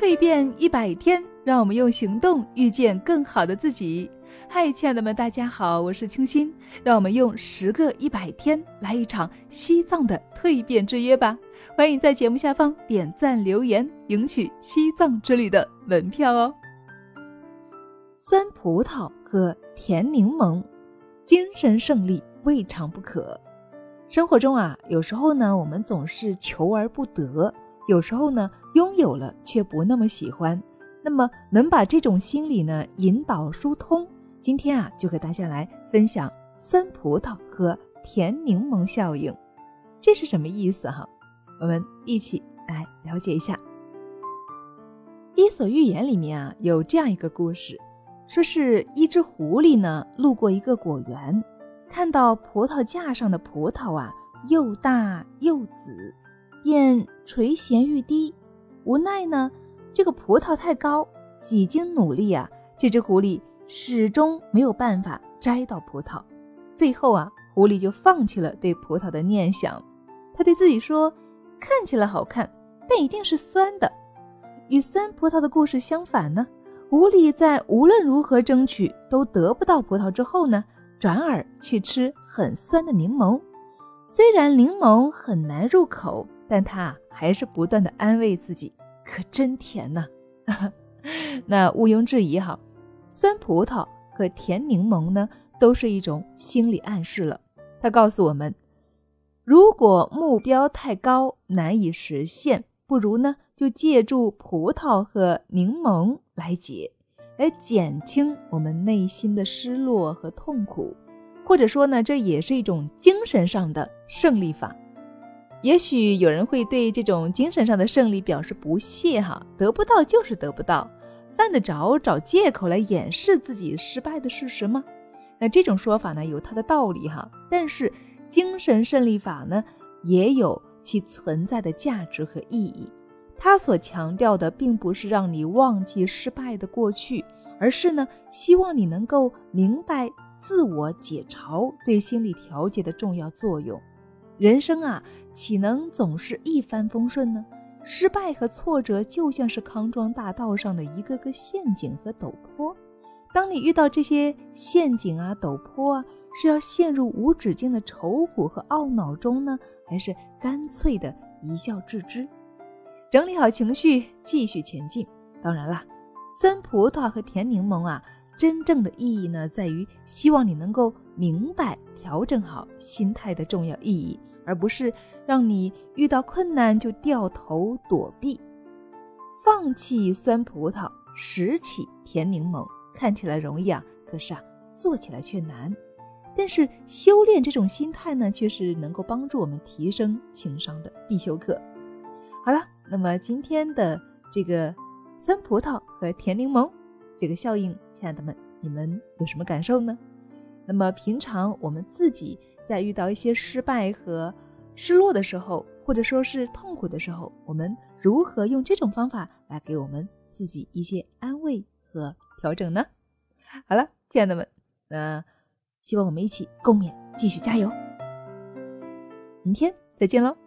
蜕变一百天，让我们用行动遇见更好的自己。嗨，亲爱的们，大家好，我是清新。让我们用十个一百天来一场西藏的蜕变之约吧！欢迎在节目下方点赞留言，赢取西藏之旅的门票哦。酸葡萄和甜柠檬，精神胜利未尝不可。生活中啊，有时候呢，我们总是求而不得；有时候呢，拥有了却不那么喜欢。那么，能把这种心理呢引导疏通。今天啊，就和大家来分享酸葡萄和甜柠檬效应，这是什么意思哈？我们一起来了解一下。《伊索寓言》里面啊，有这样一个故事，说是一只狐狸呢，路过一个果园，看到葡萄架上的葡萄啊，又大又紫，便垂涎欲滴。无奈呢，这个葡萄太高，几经努力啊，这只狐狸。始终没有办法摘到葡萄，最后啊，狐狸就放弃了对葡萄的念想。他对自己说：“看起来好看，但一定是酸的。”与酸葡萄的故事相反呢，狐狸在无论如何争取都得不到葡萄之后呢，转而去吃很酸的柠檬。虽然柠檬很难入口，但他还是不断的安慰自己：“可真甜呐！” 那毋庸置疑哈。酸葡萄和甜柠檬呢，都是一种心理暗示了。它告诉我们，如果目标太高难以实现，不如呢就借助葡萄和柠檬来解，来减轻我们内心的失落和痛苦。或者说呢，这也是一种精神上的胜利法。也许有人会对这种精神上的胜利表示不屑哈，得不到就是得不到。犯得着找借口来掩饰自己失败的事实吗？那这种说法呢，有它的道理哈。但是精神胜利法呢，也有其存在的价值和意义。它所强调的，并不是让你忘记失败的过去，而是呢，希望你能够明白自我解嘲对心理调节的重要作用。人生啊，岂能总是一帆风顺呢？失败和挫折就像是康庄大道上的一个个陷阱和陡坡。当你遇到这些陷阱啊、陡坡啊，是要陷入无止境的愁苦和懊恼中呢，还是干脆的一笑置之，整理好情绪，继续前进？当然啦，酸葡萄和甜柠檬啊，真正的意义呢，在于希望你能够明白调整好心态的重要意义。而不是让你遇到困难就掉头躲避，放弃酸葡萄，拾起甜柠檬，看起来容易啊，可是啊，做起来却难。但是修炼这种心态呢，却是能够帮助我们提升情商的必修课。好了，那么今天的这个酸葡萄和甜柠檬这个效应，亲爱的们，你们有什么感受呢？那么平常我们自己。在遇到一些失败和失落的时候，或者说是痛苦的时候，我们如何用这种方法来给我们自己一些安慰和调整呢？好了，亲爱的们，那希望我们一起共勉，继续加油。明天再见喽。